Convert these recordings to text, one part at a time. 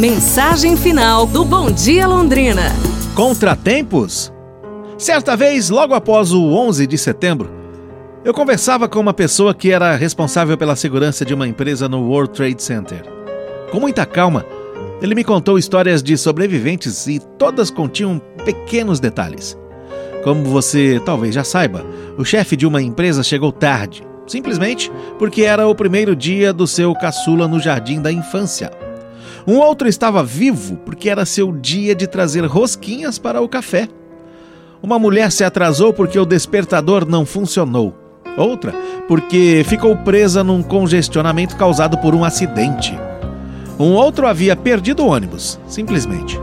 Mensagem final do Bom Dia Londrina. Contratempos? Certa vez, logo após o 11 de setembro, eu conversava com uma pessoa que era responsável pela segurança de uma empresa no World Trade Center. Com muita calma, ele me contou histórias de sobreviventes e todas continham pequenos detalhes. Como você talvez já saiba, o chefe de uma empresa chegou tarde, simplesmente porque era o primeiro dia do seu caçula no jardim da infância. Um outro estava vivo porque era seu dia de trazer rosquinhas para o café. Uma mulher se atrasou porque o despertador não funcionou. Outra porque ficou presa num congestionamento causado por um acidente. Um outro havia perdido o ônibus, simplesmente.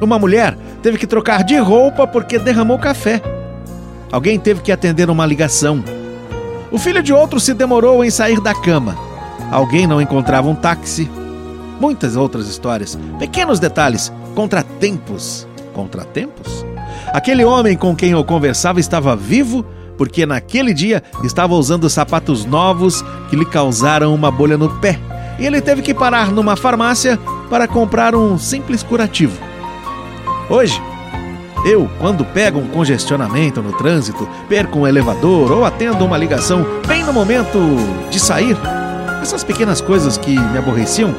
Uma mulher teve que trocar de roupa porque derramou café. Alguém teve que atender uma ligação. O filho de outro se demorou em sair da cama. Alguém não encontrava um táxi. Muitas outras histórias, pequenos detalhes, contratempos. Contratempos? Aquele homem com quem eu conversava estava vivo porque naquele dia estava usando sapatos novos que lhe causaram uma bolha no pé e ele teve que parar numa farmácia para comprar um simples curativo. Hoje, eu, quando pego um congestionamento no trânsito, perco um elevador ou atendo uma ligação bem no momento de sair, essas pequenas coisas que me aborreciam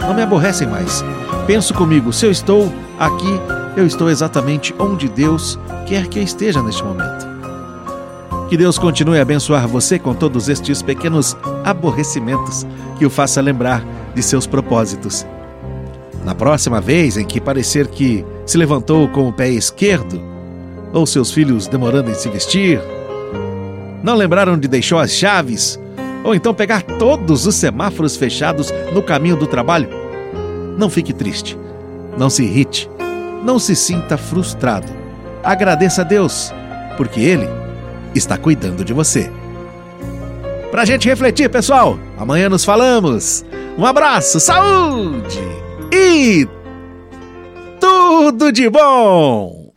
não me aborrecem mais. Penso comigo, se eu estou aqui, eu estou exatamente onde Deus quer que eu esteja neste momento. Que Deus continue a abençoar você com todos estes pequenos aborrecimentos que o faça lembrar de seus propósitos. Na próxima vez em que parecer que se levantou com o pé esquerdo, ou seus filhos demorando em se vestir, não lembraram de deixar as chaves, ou então pegar todos os semáforos fechados no caminho do trabalho, não fique triste, não se irrite, não se sinta frustrado. Agradeça a Deus, porque Ele está cuidando de você. Pra gente refletir, pessoal, amanhã nos falamos. Um abraço, saúde e tudo de bom!